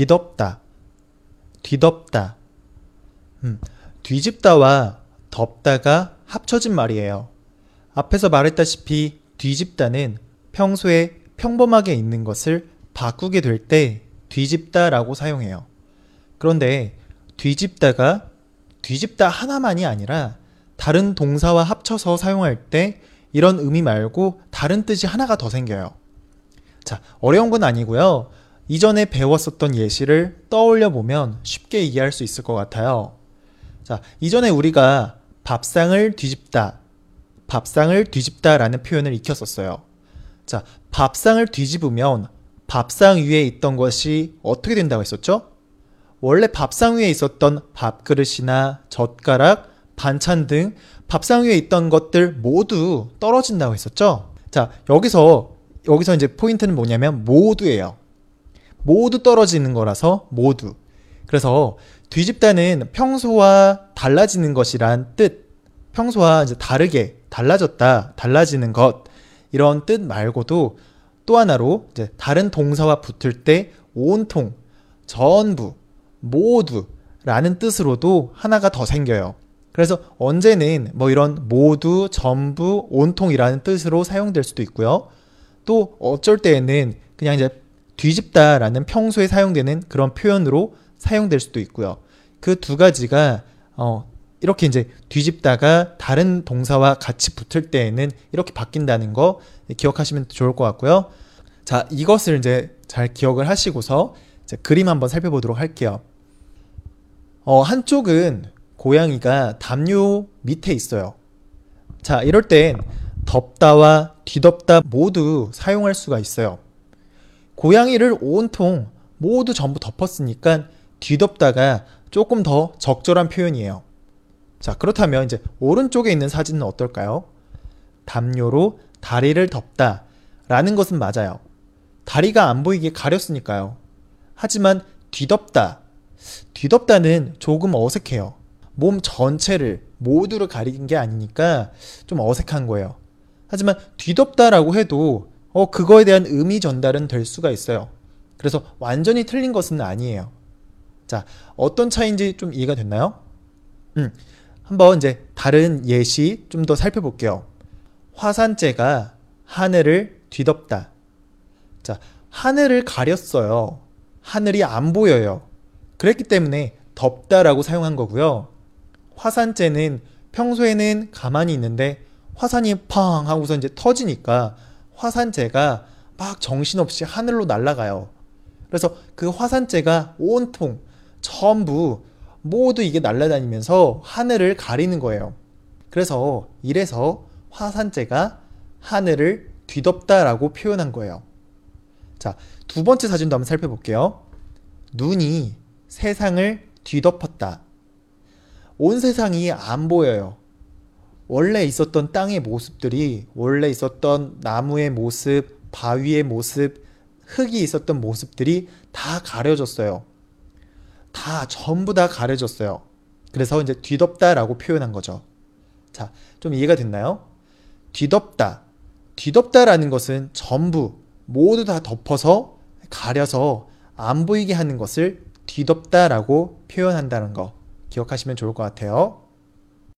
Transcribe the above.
뒤덮다, 뒤덮다. 음, 뒤집다와 덮다가 합쳐진 말이에요. 앞에서 말했다시피 뒤집다는 평소에 평범하게 있는 것을 바꾸게 될 때 뒤집다라고 사용해요. 그런데 뒤집다가 뒤집다 하나만이 아니라 다른 동사와 합쳐서 사용할 때 이런 의미 말고 다른 뜻이 하나가 더 생겨요. 자, 어려운 건 아니고요. 이전에 배웠었던 예시를 떠올려 보면 쉽게 이해할 수 있을 것 같아요. 자, 이전에 우리가 밥상을 뒤집다, 밥상을 뒤집다 라는 표현을 익혔었어요. 자, 밥상을 뒤집으면 밥상 위에 있던 것이 어떻게 된다고 했었죠? 원래 밥상 위에 있었던 밥그릇이나 젓가락, 반찬 등 밥상 위에 있던 것들 모두 떨어진다고 했었죠? 자, 여기서, 여기서 이제 포인트는 뭐냐면 모두예요. 모두 떨어지는 거라서 모두. 그래서 뒤집다는 평소와 달라지는 것이란 뜻, 평소와 이제 다르게 달라졌다, 달라지는 것, 이런 뜻 말고도 또 하나로 이제 다른 동사와 붙을 때 온통, 전부, 모두라는 뜻으로도 하나가 더 생겨요. 그래서 언제는 뭐 이런 모두, 전부, 온통이라는 뜻으로 사용될 수도 있고요. 또 어쩔 때에는 그냥 이제 뒤집다라는 평소에 사용되는 그런 표현으로 사용될 수도 있고요. 그 두 가지가 어 이렇게 이제 뒤집다가 다른 동사와 같이 붙을 때에는 이렇게 바뀐다는 거 기억하시면 좋을 것 같고요. 자, 이것을 이제 잘 기억을 하시고서 그림 한번 살펴보도록 할게요. 어, 한쪽은 고양이가 담요 밑에 있어요. 자, 이럴 땐 덮다와 뒤덮다 모두 사용할 수가 있어요. 고양이를 온통 모두 전부 덮었으니까 뒤덮다가 조금 더 적절한 표현이에요. 자, 그렇다면 이제 오른쪽에 있는 사진은 어떨까요? 담요로 다리를 덮다 라는 것은 맞아요. 다리가 안 보이게 가렸으니까요. 하지만 뒤덮다. 뒤덮다는 조금 어색해요. 몸 전체를 모두를 가리는 게 아니니까 좀 어색한 거예요. 하지만 뒤덮다라고 해도 어, 그거에 대한 의미 전달은 될 수가 있어요. 그래서 완전히 틀린 것은 아니에요. 자, 어떤 차이인지 좀 이해가 됐나요? 음, 한번 이제 다른 예시 좀 더 살펴볼게요. 화산재가 하늘을 뒤덮다. 자, 하늘을 가렸어요. 하늘이 안 보여요. 그랬기 때문에 덮다라고 사용한 거고요. 화산재는 평소에는 가만히 있는데 화산이 팡 하고서 이제 터지니까 화산재가 막 정신없이 하늘로 날아가요. 그래서 그 화산재가 온통 전부 모두 이게 날아다니면서 하늘을 가리는 거예요. 그래서 이래서 화산재가 하늘을 뒤덮다라고 표현한 거예요. 자, 두 번째 사진도 한번 살펴볼게요. 눈이 세상을 뒤덮었다. 온 세상이 안 보여요. 원래 있었던 땅의 모습들이, 원래 있었던 나무의 모습, 바위의 모습, 흙이 있었던 모습들이 다 가려졌어요. 다 전부 다 가려졌어요. 그래서 이제 뒤덮다라고 표현한 거죠. 자, 좀 이해가 됐나요? 뒤덮다. 뒤덮다라는 것은 전부 모두 다 덮어서 가려서 안 보이게 하는 것을 뒤덮다라고 표현한다는 거 기억하시면 좋을 것 같아요.